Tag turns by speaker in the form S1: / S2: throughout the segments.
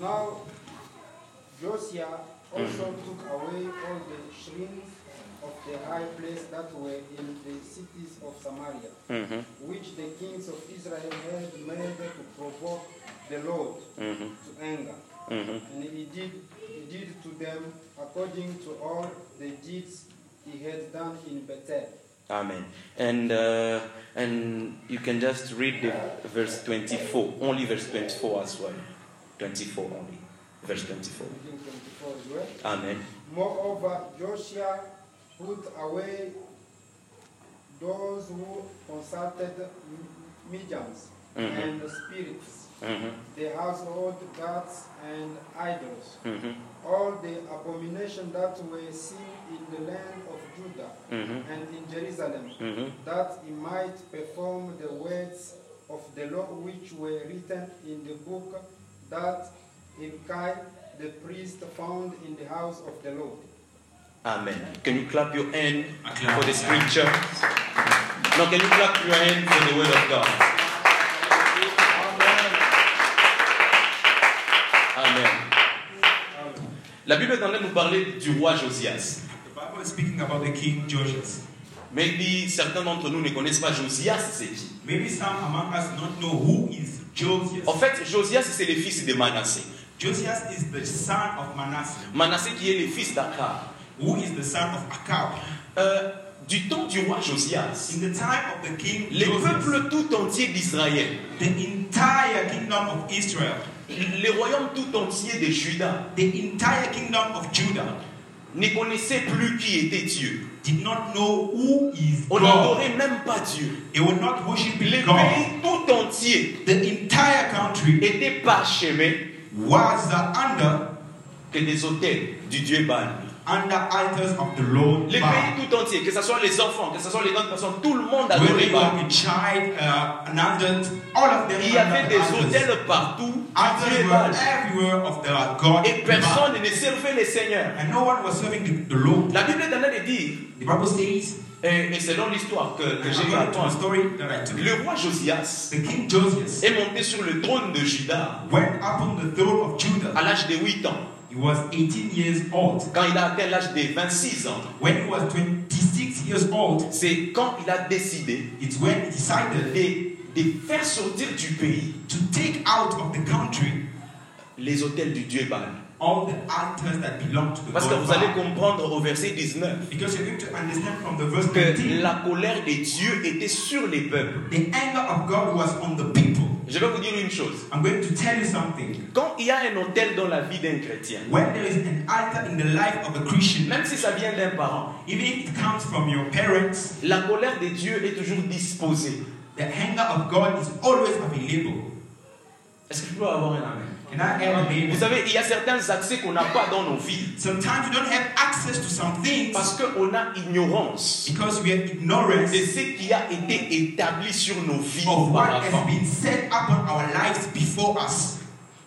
S1: Now Josiah also took away all the shrines of the high place that were in the cities of Samaria,
S2: Mhm,
S1: which the kings of Israel had made to provoke the Lord
S2: mhm,
S1: to anger.
S2: mhm.
S1: And he did, he did to them according to all the deeds he had done in Bethel.
S2: Amen. And uh, and you can just read the verse 24, only verse 24 as well. 24 only, verse 24.
S1: 24 well.
S2: Amen.
S1: Moreover, Joshua put away those who consulted mediums
S2: Mhm.
S1: and spirits,
S2: Mhm,
S1: the household gods and idols,
S2: mhm,
S1: all the abomination that were seen in the land of Judah
S2: mhm,
S1: and in Jerusalem,
S2: mhm.
S1: that he might perform the words of the law which were written in the book that Hilkiah the priest found in the house of the Lord.
S2: Amen. Can you clap your hand for the scripture? No, can you clap your hand for the word of God? Amen. La Bible est en train de nous parler du roi Josias.
S3: The Bible is speaking about the king Josias.
S2: Maybe certains d'entre nous ne connaissent pas Josias, c'est qui
S3: Maybe some among us don't know who is Josias.
S2: En fait, Josias, c'est le fils de Manassé.
S3: Josias is the son of Manasseh,
S2: Manassé qui est le fils d'Akar.
S3: who is the son of Akab.
S2: Euh, du temps du roi Josias,
S3: In the time of the king
S2: les
S3: Josias,
S2: peuples tout entiers d'Israël,
S3: the entire kingdom of Israel,
S2: le royaume tout entier de Juda,
S3: the entire kingdom of Judah
S2: ne connaissaient plus qui était Dieu.
S3: did not know who is
S2: On n'adorait même pas Dieu.
S3: They were not worshiping
S2: Le
S3: God.
S2: pays tout entier
S3: The entire country
S2: était parsemé
S3: was under
S2: que des hôtels du Dieu Baal.
S3: Under idols of the Lord.
S2: Le
S3: Baal.
S2: pays tout entier, que ce soit les enfants, que ce soit les grandes personnes, tout le monde adorait Baal.
S3: child, uh, an adult, all of them
S2: Il y avait des hôtels partout
S3: were everywhere of the God.
S2: Et personne ne servait le Seigneur.
S3: And no one was serving the, the Lord.
S2: La Bible est en train de dire,
S3: The Bible says,
S2: et, et selon l'histoire que, que j'ai racontée, le roi Josias
S3: the king Josias
S2: est monté sur le trône de Juda à l'âge de 8 ans.
S3: He was 18 years old.
S2: Quand il a atteint l'âge de 26 ans,
S3: When he was 26 years old,
S2: c'est quand il a décidé
S3: it's when he decided
S2: de, de faire sortir du pays
S3: to take out of the country
S2: les hôtels du Dieu Baal.
S3: All the altars that belong to the
S2: Parce que vous allez comprendre au verset 19
S3: Because you're going to understand from the verse
S2: que
S3: 19,
S2: la colère de Dieu était sur les peuples.
S3: the anger of God was on the people.
S2: Je vais vous dire une chose.
S3: I'm going to tell you something.
S2: Quand il y a un hôtel dans la vie d'un chrétien,
S3: When there is an altar in the life of a Christian,
S2: même si ça vient d'un parent,
S3: even if it comes from your parents,
S2: la colère de Dieu est toujours disposée.
S3: the anger of God is always available.
S2: Est-ce que je peux avoir un amen? Vous savez, il y a certains accès qu'on n'a pas dans nos vies
S3: Sometimes we don't have access to some things
S2: parce qu'on a ignorance
S3: because we have ignorance
S2: de ce qui a été établi sur nos vies
S3: of what has been set upon our lives before us.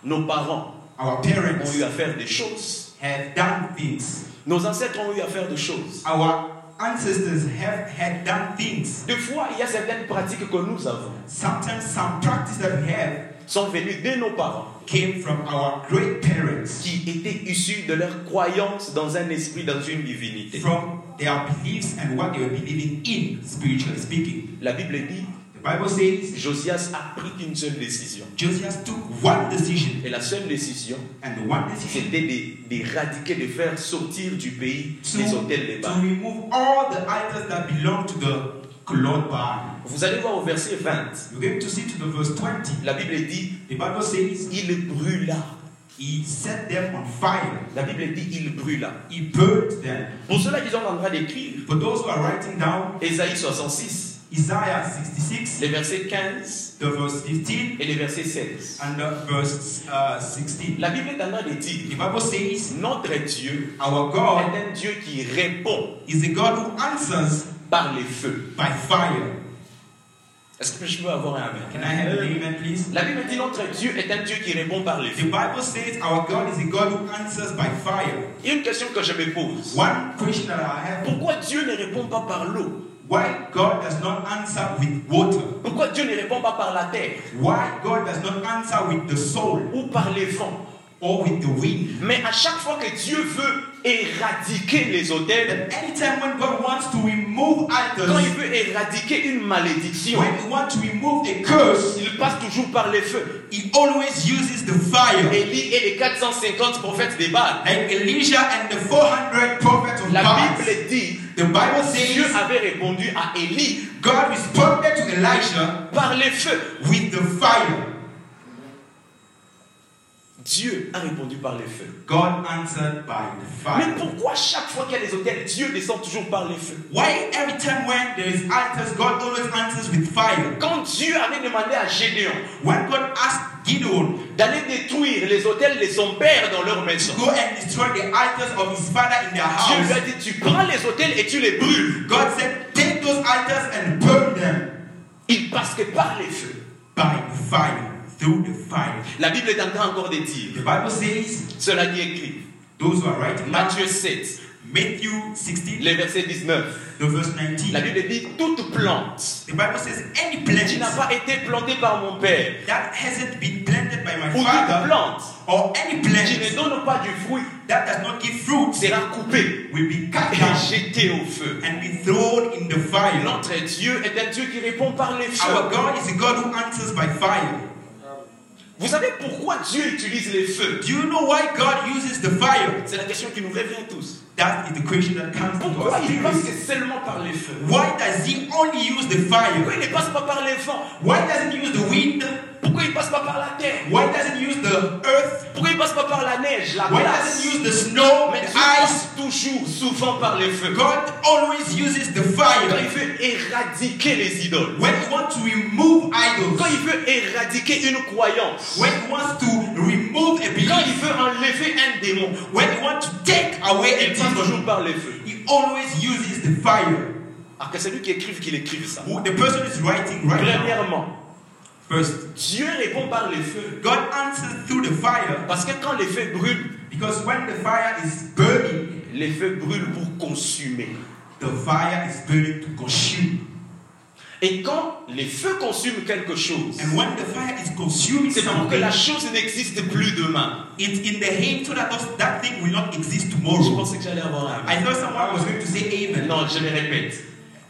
S2: Nos parents
S3: Our
S2: ont
S3: parents
S2: eu à faire des choses.
S3: have done things.
S2: Nos ancêtres ont eu à faire des choses.
S3: Our ancestors have had done things.
S2: Des fois, il y a certaines pratiques que nous avons
S3: Sometimes some practice that we have
S2: sont venues de nos parents
S3: came from our great parents,
S2: qui étaient issus de leur croyance dans un esprit, dans une divinité.
S3: from their beliefs and what they were believing in, spiritually speaking.
S2: La Bible dit,
S3: The Bible says
S2: Josias a pris une seule décision.
S3: Josias took one decision,
S2: Et la seule décision,
S3: and the one decision
S2: c'était de- d'éradiquer, de faire sortir du pays les hôtels de
S3: to, to
S2: Baal.
S3: remove all the idols that belong to the Baal.
S2: Vous allez voir au verset 20,
S3: You're going to see to the verse 20.
S2: la Bible dit,
S3: The Bible says
S2: il brûla.
S3: he set them on fire.
S2: La Bible dit, il brûla.
S3: He burned them.
S2: Pour ceux-là qui sont en train d'écrire,
S3: For those who are writing down
S2: Ésaïe 66,
S3: Isaiah 66,
S2: les versets 15
S3: the verse 15
S2: et les versets 16.
S3: and the verse uh, 16.
S2: La Bible est en train de
S3: The
S2: dire,
S3: Bible says
S2: notre Dieu
S3: our God
S2: est un Dieu qui répond
S3: is a God who answers
S2: par les feux.
S3: by fire.
S2: Est-ce que je peux avoir un amen?
S3: Can I have an amen, please?
S2: La Bible dit notre Dieu est un Dieu qui répond par les
S3: The
S2: feux.
S3: Bible says our God is a God who answers by fire.
S2: Il y a une question que je me pose.
S3: One question that I have
S2: Pourquoi Dieu ne répond pas par l'eau?
S3: Why God does not answer with water?
S2: Pourquoi Dieu ne répond pas par la terre?
S3: Why God does not answer with the soul?
S2: Ou par les vents?
S3: Or with the wind.
S2: Mais à chaque fois que Dieu veut éradiquer les autels,
S3: Anytime when God wants to remove
S2: quand il
S3: idols,
S2: veut éradiquer une malédiction,
S3: when He wants to remove a curse,
S2: il passe toujours par les feux.
S3: He always uses the fire.
S2: Élie et les 450 prophètes des Baals.
S3: Like Elijah and the 400 prophets of
S2: La. Bible dit,
S3: The Bible
S2: Dieu
S3: says
S2: avait répondu à Élie
S3: God responded to Elijah
S2: par les feux.
S3: with the fire.
S2: Dieu a répondu par les feux.
S3: God answered by the
S2: Mais
S3: fire.
S2: pourquoi chaque fois qu'il y a des hôtels, Dieu descend toujours par les feux?
S3: Why every time when there is altars, God always answers with fire?
S2: Quand Dieu avait demandé à Gédéon
S3: When God asked Gideon
S2: d'aller détruire les hôtels de son père dans leur maison,
S3: go and destroy the altars of his father in their
S2: Dieu lui a
S3: house,
S2: dit, tu prends les hôtels et tu les brûles.
S3: God said, Take those altars and burn them
S2: Il passe que par les feux.
S3: by fire, through the fire.
S2: La Bible est en train encore de dire,
S3: The Bible says,
S2: cela dit écrit,
S3: those who are writing that,
S2: Matthieu 7,
S3: Matthew 16,
S2: le verset 19.
S3: the verse 19.
S2: La Bible dit, toute plante
S3: The Bible says, Any
S2: qui n'a
S3: plant
S2: pas été plantée par mon père,
S3: that hasn't been planted by my
S2: ou toute plante
S3: or any
S2: qui ne
S3: plant
S2: donne pas du fruit,
S3: that does not give fruit,
S2: sera coupée
S3: will be cut
S2: et jetée au feu.
S3: and be thrown in the fire.
S2: Notre Dieu est un Dieu qui répond par les feux.
S3: Our God is a God who answers by fire.
S2: Vous savez pourquoi Dieu utilise les feux?
S3: Do you know why God uses the fire?
S2: C'est la question qui nous revient tous.
S3: That is the question that comes to
S2: Pourquoi
S3: us.
S2: il passe seulement par les feux?
S3: Why does he only use the fire?
S2: Pourquoi il ne passe pas par les vents?
S3: Why doesn't he use the wind?
S2: Pourquoi il ne passe pas par la terre?
S3: Why doesn't he use the earth?
S2: Pourquoi il ne passe pas par la neige, la
S3: Why
S2: glace?
S3: doesn't he use the snow,
S2: Mais
S3: the ice?
S2: toujours, souvent par les feux.
S3: God always uses the fire.
S2: Éradiquer les idoles,
S3: When he wants to remove idols,
S2: quand il veut éradiquer une croyance,
S3: when he wants to remove a
S2: quand
S3: belief,
S2: il veut enlever un démon,
S3: when he wants to take away a
S2: il passe
S3: demon,
S2: toujours par les feux.
S3: he always uses the fire.
S2: Alors que celui qui écrive, qu'il écrive ça.
S3: Who the person is writing right now.
S2: Premièrement,
S3: First,
S2: Dieu répond par les feux.
S3: God answers through the fire
S2: Parce que quand les feux brûlent,
S3: because when the fire is burning,
S2: les feux brûlent pour consumer.
S3: the fire is burning to consume.
S2: Et quand les feux consument quelque chose, c'est pour que la chose n'existe plus demain.
S3: it's in the aim so that those- that thing will not exist
S2: Je
S3: tomorrow.
S2: pensais que j'allais avoir un.
S3: I thought someone was going to say amen.
S2: Non, je me répète.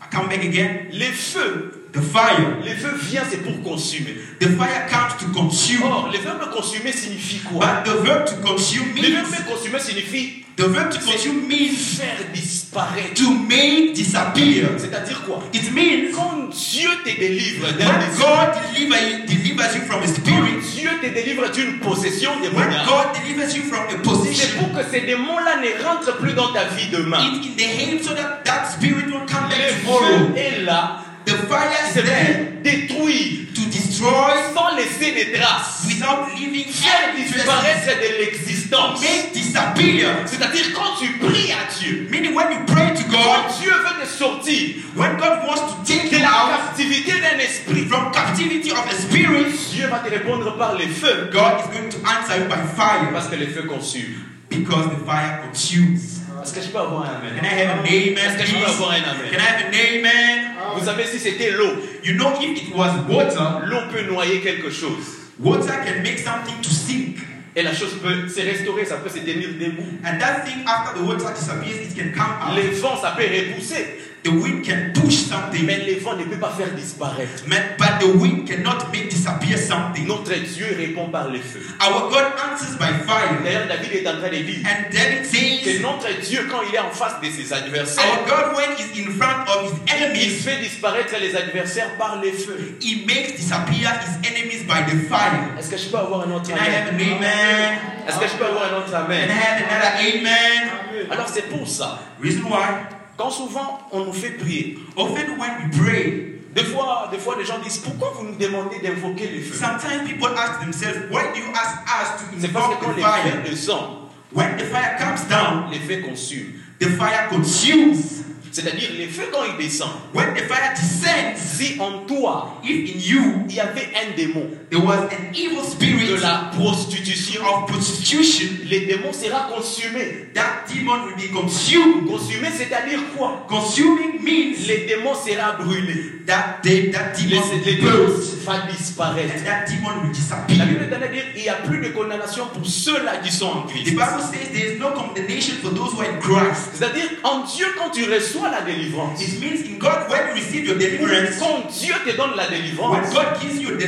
S3: I come back again.
S2: Les feux,
S3: The fire.
S2: les feux viennent, c'est pour consumer.
S3: The fire comes to consume.
S2: Or, le verbe consumer signifie quoi?
S3: But the verb to consume
S2: Le
S3: means
S2: verbe consumer signifie
S3: the verb to consume means
S2: faire disparaître.
S3: to make disappear.
S2: C'est-à-dire quoi?
S3: It means
S2: Quand Dieu te délivre d'un
S3: God deliver you, delivers you from a
S2: quand
S3: spirit,
S2: Dieu te délivre d'une possession
S3: when
S2: démoniaque,
S3: God delivers you from a
S2: c'est
S3: position,
S2: pour que ces démons-là ne rentrent plus dans ta vie demain.
S3: it's in the aim so that that spirit will come
S2: Le
S3: back tomorrow.
S2: feu est là,
S3: The fire is there
S2: détruire
S3: to destroy
S2: sans laisser des traces,
S3: without leaving any
S2: disparaître de l'existence.
S3: Make disappear.
S2: C'est-à-dire quand tu pries à Dieu,
S3: Meaning when you pray to
S2: quand
S3: God,
S2: Dieu veut te sortir
S3: when God wants to take
S2: de
S3: you
S2: la
S3: out
S2: captivité d'un esprit,
S3: from captivity of a spirit,
S2: Dieu va te répondre par les feux.
S3: God is going to answer you by fire
S2: Parce que les feux consument.
S3: because the fire consumes.
S2: Est-ce que je peux avoir un
S3: Can
S2: amen
S3: I have an amen,
S2: Est-ce que je peux avoir un
S3: Can
S2: amen
S3: I have an amen?
S2: Vous savez, si c'était l'eau,
S3: You know, if it was water,
S2: l'eau peut noyer quelque chose.
S3: water can make something to sink.
S2: Et la chose peut se restaurer, ça peut se tenir debout.
S3: And that thing, after the water disappears, it can come out.
S2: Les vents, ça peut repousser.
S3: The wind can push something,
S2: Mais les vents ne peuvent pas faire disparaître.
S3: but but the wind cannot make disappear something.
S2: Notre Dieu répond par les feux.
S3: Our God answers by fire.
S2: D'ailleurs, David est en train de dire
S3: And David
S2: que
S3: says,
S2: notre Dieu, quand il est en face de ses adversaires,
S3: Our God, when He's in front of His
S2: il
S3: enemies,
S2: fait disparaître les adversaires par les feux.
S3: He makes disappear His enemies by the fire.
S2: Est-ce que je peux avoir un autre
S3: Can I have
S2: amen
S3: an amen?
S2: Est-ce que je peux avoir un autre
S3: Can I
S2: amen
S3: have another amen?
S2: Alors c'est pour ça,
S3: Reason why?
S2: Quand souvent on nous fait prier,
S3: Often when we pray,
S2: des fois, des fois les gens disent pourquoi vous nous demandez d'invoquer les feux
S3: sometimes people ask themselves, Why do you ask us to invoke
S2: quand
S3: the fire? When the fire comes down,
S2: les feux consument.
S3: the fire consumes.
S2: C'est-à-dire les feux quand ils descendent.
S3: When the fire descends,
S2: Si en toi,
S3: if in you
S2: il y avait un démon
S3: there was an evil
S2: de
S3: spirit
S2: la prostitution,
S3: of prostitution,
S2: les démons sera consumé.
S3: that demon will be consumed.
S2: Consumé, c'est-à-dire quoi?
S3: Consuming means
S2: Les démons sera brûlé.
S3: that they, that demon
S2: démons
S3: burst
S2: va disparaître.
S3: and that demon will
S2: La Bible
S3: disappear.
S2: est de dire il n'y a plus de condamnation pour ceux-là qui sont en
S3: The
S2: Christ.
S3: Bible says there is no condemnation for those who are in Christ.
S2: C'est-à-dire, en Dieu, quand tu reçois la délivrance,
S3: It means in God, when you receive your
S2: ou
S3: deliverance,
S2: quand Dieu te donne la
S3: when
S2: délivrance,
S3: God gives you
S2: ce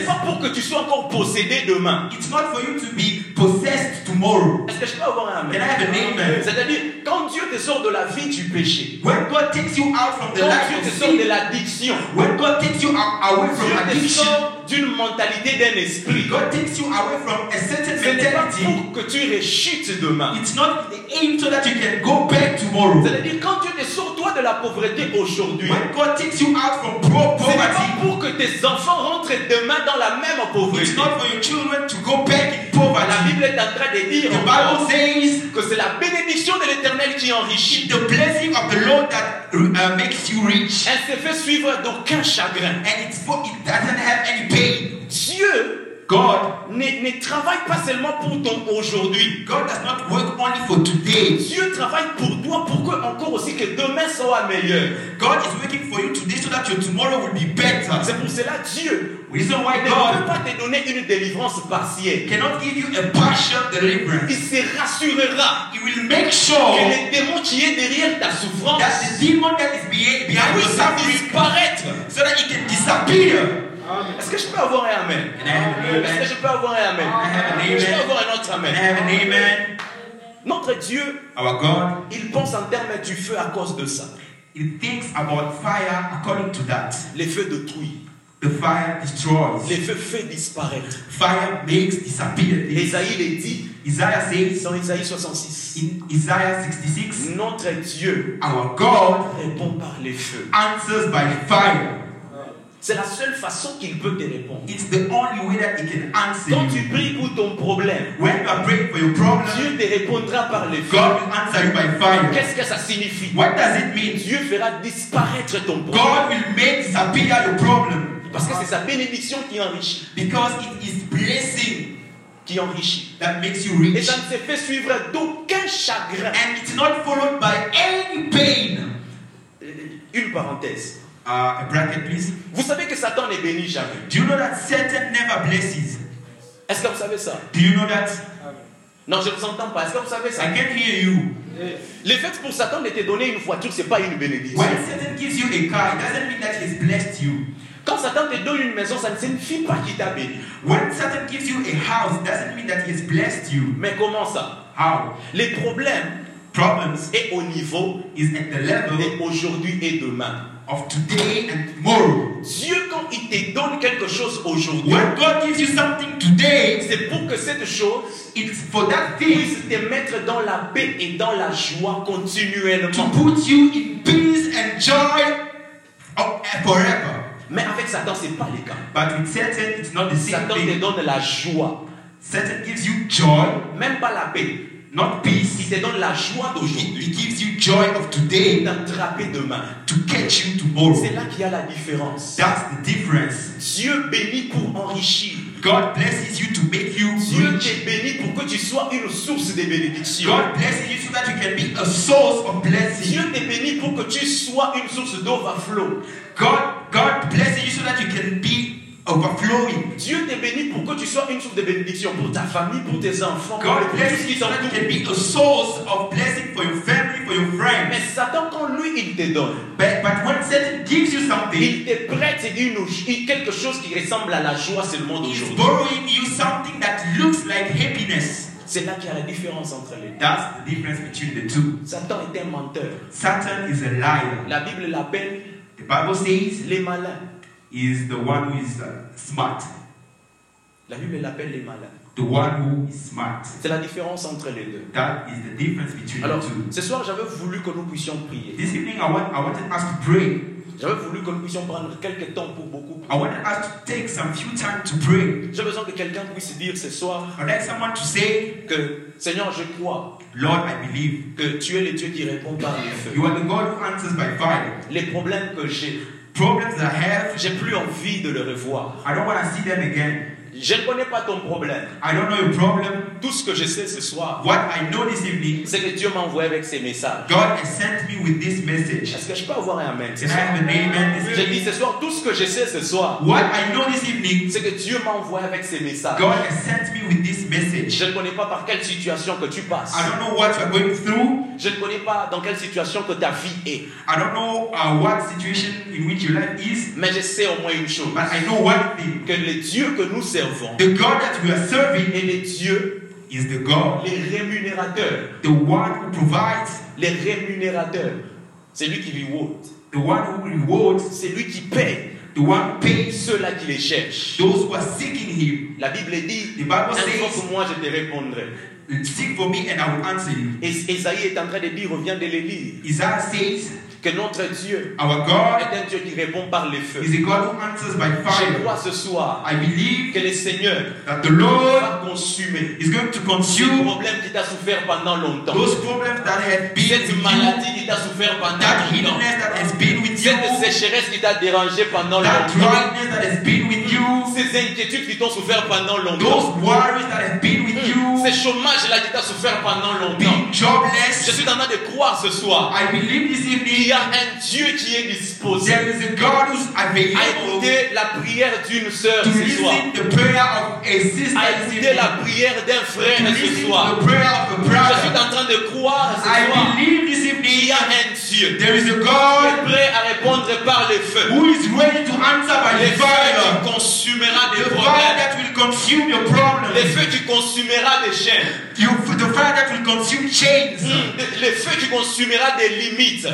S2: n'est pas pour que tu sois encore possédé demain.
S3: it's not for you to be possessed tomorrow.
S2: Est-ce que je peux avoir un
S3: Can I
S2: amen?
S3: have an amen?
S2: C'est-à-dire, quand Dieu te sort de la vie du péché,
S3: When God takes you out from the
S2: quand
S3: life
S2: Dieu te sort de l'addiction,
S3: when God takes you away from
S2: Dieu te
S3: addiction,
S2: sort d'une mentalité d'un esprit.
S3: God takes you away from a certain mentality.
S2: pour que tu rechutes demain.
S3: It's not the aim so that you can go back tomorrow.
S2: C'est-à-dire, quand Dieu te sort toi de la pauvreté aujourd'hui,
S3: When God takes you out from pro-
S2: ce n'est pas
S3: poverty,
S2: pour que tes enfants rentrent demain dans la même pauvreté.
S3: it's not for your children to go back in
S2: La. Bible est en train de dire
S3: The Bible says
S2: que c'est la bénédiction de l'éternel qui enrichit.
S3: the blessing of the Lord that uh, makes you rich,
S2: Elle se fait suivre d'aucun chagrin.
S3: and it doesn't have any pain.
S2: Dieu
S3: God,
S2: ne, ne travaille pas seulement pour ton aujourd'hui.
S3: God does not work only for today.
S2: Dieu travaille pour toi pour que encore aussi que demain soit meilleur.
S3: God is working for you today so that your tomorrow will be better.
S2: C'est pour cela Dieu
S3: Reason why
S2: ne peut
S3: God
S2: pas te donner une délivrance partielle.
S3: cannot give you a partial
S2: Il
S3: deliverance.
S2: se rassurera
S3: He will make
S2: que
S3: sure
S2: les démons qui est derrière ta souffrance
S3: that the demon that is behind, behind your suffering
S2: disparaître.
S3: so that it can disappear.
S2: Est-ce que je peux avoir un amen? Est-ce que je peux avoir un amen? Je peux avoir un autre amen? Notre Dieu,
S3: Our God,
S2: il pense en termes du feu à cause de ça.
S3: He thinks about fire according to that.
S2: Les feux détruisent.
S3: The fire destroys.
S2: Les feux fait disparaître.
S3: Fire makes disappear.
S2: Isaïe le dit
S3: Isaiah says
S2: dans Isaïe 66.
S3: in Isaiah 66,
S2: Notre Dieu
S3: our God
S2: répond par les feux.
S3: answers by fire.
S2: C'est la seule façon qu'il peut te répondre.
S3: It's the only way that He can answer
S2: Quand tu pries pour ton problème,
S3: When you are praying for your problem,
S2: Dieu te répondra par les feux.
S3: God will answer you by fire.
S2: Qu'est-ce que ça signifie?
S3: What does it mean?
S2: Dieu fera disparaître ton
S3: God
S2: problème.
S3: will make disappear your problem
S2: Parce que c'est sa bénédiction qui enrichit.
S3: because it is blessing
S2: Qui enrichit.
S3: that makes you
S2: Et
S3: rich.
S2: ça ne se fait suivre d'aucun chagrin.
S3: And it's not followed by any pain.
S2: Euh, Une parenthèse.
S3: Uh, a bracket, please.
S2: Vous savez que Satan ne bénit jamais.
S3: Do you know that Satan never blesses?
S2: Est-ce que vous savez ça?
S3: Do you know that?
S2: Non, je ne vous entends pas. Est-ce que vous savez ça?
S3: I can hear you.
S2: Le fait pour Satan de te donner une voiture, ce n'est pas une bénédiction.
S3: When Satan gives you a car, it doesn't mean that he's blessed you.
S2: Quand Satan te donne une maison, ça ne signifie pas qu'il t'a béni.
S3: When Satan gives you a house, it doesn't mean that he's blessed you.
S2: Mais comment ça?
S3: How?
S2: Les problèmes
S3: Problems
S2: est au niveau
S3: is at the level
S2: d'aujourd'hui et demain.
S3: Of today and tomorrow.
S2: Dieu, quand il te donne quelque chose aujourd'hui,
S3: When God gives you something today,
S2: c'est pour que cette chose
S3: it's for that thing
S2: puisse te mettre dans la paix et dans la joie
S3: to
S2: continuellement.
S3: put you in peace and joy forever.
S2: Mais avec Satan, ce n'est pas le cas.
S3: But with Satan, it's not the same
S2: Satan te
S3: thing.
S2: donne la joie,
S3: Satan gives you joy,
S2: même pas la paix.
S3: Not peace.
S2: Il te donne la joie d'aujourd'hui
S3: he gives you joy of today
S2: d'attraper demain.
S3: to catch you tomorrow.
S2: C'est là qu'il y a la différence.
S3: That's the difference.
S2: Dieu bénit pour enrichir.
S3: God blesses you to make you
S2: Dieu
S3: rich.
S2: te bénit pour que tu sois une source de bénédiction.
S3: God blesses you so that you can be a source of blessing.
S2: Dieu te bénit pour que tu sois une source d'overflow.
S3: God, God blesses you so that you can be overflowing.
S2: Dieu te bénit pour que tu sois une source de bénédiction pour ta famille, pour tes enfants, pour
S3: God
S2: ce
S3: you
S2: qui
S3: so that you
S2: t'entoure.
S3: can be a source of blessing for your family, for your friends.
S2: Mais Satan, quand lui, il te donne,
S3: But, but when Satan gives you something,
S2: il te prête une, quelque chose qui ressemble à la joie seulement
S3: he's
S2: d'aujourd'hui.
S3: borrowing you something that looks like happiness.
S2: C'est là qu'il y a la différence entre les deux.
S3: That's the difference between the two.
S2: Satan est un menteur.
S3: Satan is a liar.
S2: La Bible l'appelle
S3: The Bible says
S2: les malins.
S3: Is the one who is uh, smart.
S2: La Bible l'appelle les malins.
S3: The one who is smart.
S2: C'est la différence entre les deux.
S3: That is the difference between
S2: Alors,
S3: the two.
S2: ce soir, j'avais voulu que nous puissions prier.
S3: This evening, I, want, I wanted us to pray.
S2: J'avais voulu que nous puissions prendre quelques temps pour beaucoup
S3: I wanted us to take some few time to pray.
S2: J'ai besoin que quelqu'un puisse dire ce soir
S3: I'd like someone to say,
S2: que Seigneur, je crois
S3: Lord, I believe
S2: que tu es le Dieu qui répond par le feu.
S3: you are the God who answers by fire.
S2: Les problèmes que j'ai,
S3: Problems I have,
S2: j'ai plus envie de les revoir.
S3: I don't want to see them again.
S2: Je ne connais pas ton problème.
S3: I don't know your problem.
S2: Tout ce que je sais ce soir,
S3: What I know this evening,
S2: c'est que Dieu m'a envoyé avec ces messages.
S3: God has sent me with this message.
S2: Est-ce que je peux avoir un amen ce
S3: Can I
S2: soir?
S3: have an amen this
S2: Je dis
S3: evening?
S2: ce soir, tout ce que je sais ce soir,
S3: What I know this evening,
S2: c'est que Dieu m'a envoyé avec ces messages.
S3: God has sent me with this message.
S2: Je ne connais pas par quelle situation que tu passes.
S3: I don't know what you're going through.
S2: Je ne connais pas dans quelle situation que ta vie est.
S3: I don't know uh, what situation in which your life is.
S2: Mais je sais au moins une chose.
S3: But I know one thing.
S2: Que le Dieu que nous servons
S3: The God that we are serving
S2: est le Dieu,
S3: is the God,
S2: les rémunérateurs.
S3: the one who provides,
S2: Les rémunérateurs. C'est lui qui reward.
S3: the one who rewards,
S2: C'est lui qui paye
S3: the one who pays
S2: ceux-là qui les cherchent.
S3: those who are seeking Him.
S2: La Bible dit,
S3: The Bible says,
S2: moi, je te répondrai.
S3: Seek for me and I will answer you.
S2: Esaïe est en train de dire, reviens de les lire,
S3: Isaiah says,
S2: que notre Dieu
S3: Our God
S2: est un Dieu qui répond par les feux.
S3: is a God who answers by
S2: Je crois ce soir
S3: I believe
S2: que le Seigneur
S3: that the Lord
S2: va consumer
S3: is going to
S2: ce
S3: consume
S2: problème qui t'a souffert pendant longtemps.
S3: those problems that have been
S2: Cette maladie qui t'a souffert pendant
S3: that
S2: longtemps.
S3: that has been with you,
S2: Cette sécheresse qui t'a dérangé pendant
S3: that
S2: longtemps.
S3: dryness that has been with you,
S2: Ces inquiétudes qui t'ont souffert pendant
S3: those
S2: longtemps.
S3: worries that have been with you,
S2: Ces chômages-là qui t'a souffert pendant longtemps.
S3: being
S2: Je suis en train de croire ce soir.
S3: I believe this evening
S2: a un Dieu qui est disposé
S3: there is a God who's
S2: à écouter la prière d'une sœur ce soir.
S3: listen the prayer of a sister
S2: À écouter la prière d'un frère ce soir.
S3: to the prayer of a
S2: Je suis en train de croire ce
S3: I
S2: soir.
S3: believe this
S2: Il y a un Dieu
S3: there is a
S2: qui est prêt à répondre par les feux.
S3: who is ready to answer by
S2: Les
S3: the
S2: feux
S3: fire.
S2: qui consumera des
S3: The fire
S2: problèmes.
S3: that will consume your
S2: Les
S3: problems.
S2: feux qui consumera des chaînes.
S3: You, the fire that will consume chains.
S2: Hmm, Les feux des limites.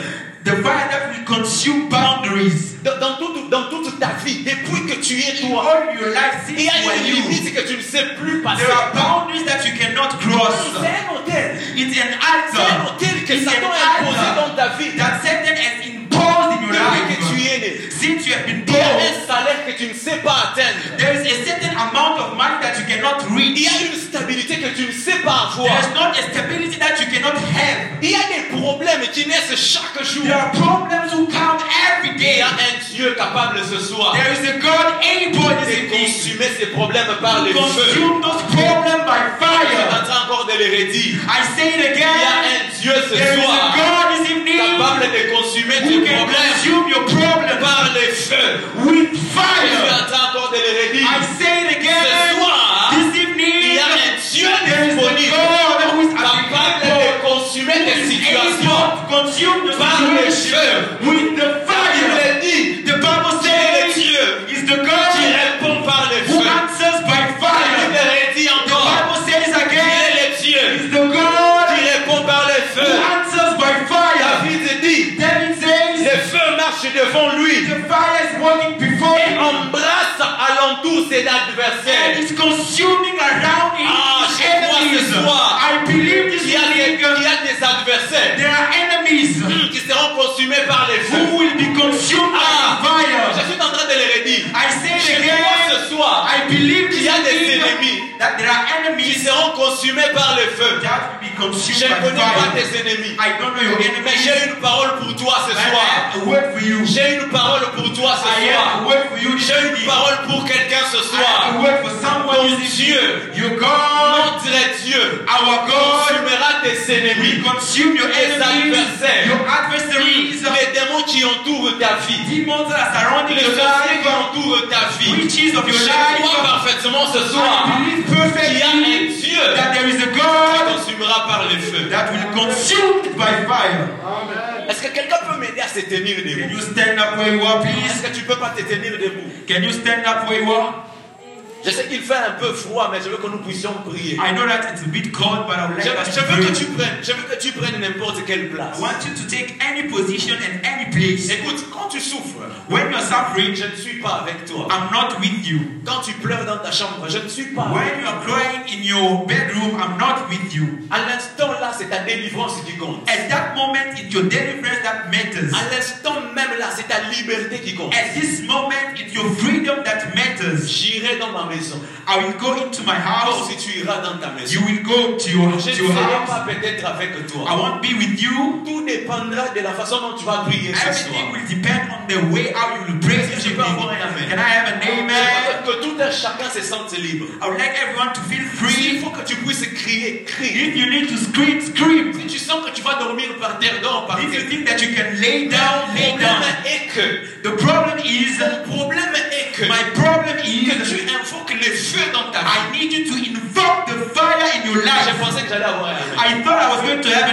S3: The fire that will consume boundaries.
S2: Dans, dans toute, dans toute ta vie, depuis que tu es toi,
S3: All your life since
S2: il y a une limite que tu ne sais plus passer.
S3: There are boundaries that you cannot
S2: C'est
S3: cross.
S2: un hôtel.
S3: It's an
S2: C'est un hôtel que Satan
S3: an
S2: a imposé dans ta vie.
S3: that Satan has imposed in your
S2: Depuis que tu
S3: life.
S2: es né.
S3: Since you have been
S2: Il y a
S3: born,
S2: un salaire que tu ne sais pas atteindre.
S3: there is a certain amount of money that you cannot
S2: Il
S3: reach.
S2: y a une stabilité que tu ne sais pas
S3: There
S2: avoir.
S3: is not a stability that you cannot have.
S2: Il y a des problèmes qui naissent chaque jour.
S3: There are problems who come every
S2: Il y
S3: day.
S2: a un Dieu capable ce soir
S3: There is a God able
S2: consumer ces problèmes par
S3: to consume those problems by
S2: Je suis
S3: fire.
S2: en train encore de les redire.
S3: I say it
S2: Il y a
S3: again.
S2: un Dieu ce
S3: There is a
S2: soir
S3: God
S2: capable de consumer tes problèmes par les feux.
S3: with
S2: Je suis
S3: fire.
S2: en train encore de les redire.
S3: I say it
S2: Ce
S3: again.
S2: soir,
S3: This
S2: il
S3: evening,
S2: y a un Dieu disponible capable de consumer tes situations par les feux.
S3: with the
S2: Il
S3: fire. Consuming around him
S2: Ah, je ce soir.
S3: I believe this
S2: Il y a des,
S3: evening
S2: il y a des adversaires
S3: there are enemies
S2: hmm, qui seront consumés par les feux.
S3: who will be consumed
S2: Ah,
S3: by
S2: je
S3: fire.
S2: suis en train de les redire.
S3: I say
S2: Je ce soir
S3: I believe this
S2: qu'il y a des ennemis
S3: that there are
S2: qui seront consumés par le feu.
S3: that will be
S2: Je ne connais pas tes ennemis,
S3: I don't know your
S2: mais j'ai une parole pour toi ce soir. J'ai une parole pour toi ce
S3: I
S2: soir. J'ai une parole pour quelqu'un ce soir. Ton Dieu.
S3: Your God,
S2: notre Dieu,
S3: our God,
S2: consumera tes ennemis.
S3: consume your enemies,
S2: adversaires.
S3: your adversaries,
S2: Les démons qui entourent ta vie.
S3: demons that are surrounding
S2: Les sorciers qui entourent ta vie.
S3: witches of
S2: Je
S3: your
S2: crois
S3: life.
S2: parfaitement ce soir
S3: I believe
S2: qu'il y a un Dieu
S3: that there is a
S2: qui
S3: God
S2: consumera par les feux.
S3: that will consume it by fire.
S1: Amen.
S2: Est-ce que quelqu'un peut m'aider à se tenir
S3: Can
S2: debout
S3: you stand up where you are,
S2: Est-ce
S3: please?
S2: que tu peux pas te tenir debout?
S3: Can you stand up where you are?
S2: Je sais qu'il fait un peu froid, mais je veux que nous puissions prier.
S3: I know that it's a bit cold, but I would
S2: Je,
S3: us
S2: je veux que tu prennes, je veux que tu prennes n'importe quelle place.
S3: I want you to take any position and any place.
S2: Écoute, quand tu souffres,
S3: When you're suffering,
S2: je ne suis pas avec toi.
S3: I'm not with you.
S2: Quand tu pleures dans ta chambre, je ne suis pas avec
S3: When you're crying in your bedroom, I'm not with you.
S2: À l'instant là, c'est ta délivrance qui compte.
S3: At that moment, it's your deliverance that matters.
S2: À l'instant même là, c'est ta liberté qui compte.
S3: At this moment, it's your freedom that matters.
S2: J'irai dans ma maison.
S3: I will go into my house.
S2: aussi, tu iras dans ta maison.
S3: You will go to your,
S2: Je
S3: to your house.
S2: pas peut-être avec
S3: I
S2: toi.
S3: won't be with you.
S2: Tout dépendra de la façon dont tu vas prier ce
S3: Everything
S2: soir.
S3: will depend on the way how you will pray
S2: Est-ce que
S3: this
S2: je peux
S3: evening.
S2: avoir un amen?
S3: Can I have an amen?
S2: que tout un chacun se sente libre.
S3: I would like everyone to feel
S2: Il
S3: free.
S2: faut que tu puisses crier, crie.
S3: If you need to scream, scream.
S2: Si tu sens que tu vas dormir par terre, dors par
S3: If you
S2: terre.
S3: think that you can lay down,
S2: Le
S3: lay
S2: problème
S3: down.
S2: est que,
S3: The problem is,
S2: le problème est que,
S3: my problem
S2: que tu invoques le feu dans ta vie.
S3: I need you to invoke the fire in your
S2: Je
S3: life.
S2: pensais que j'allais avoir un amen.
S3: I thought I was going to have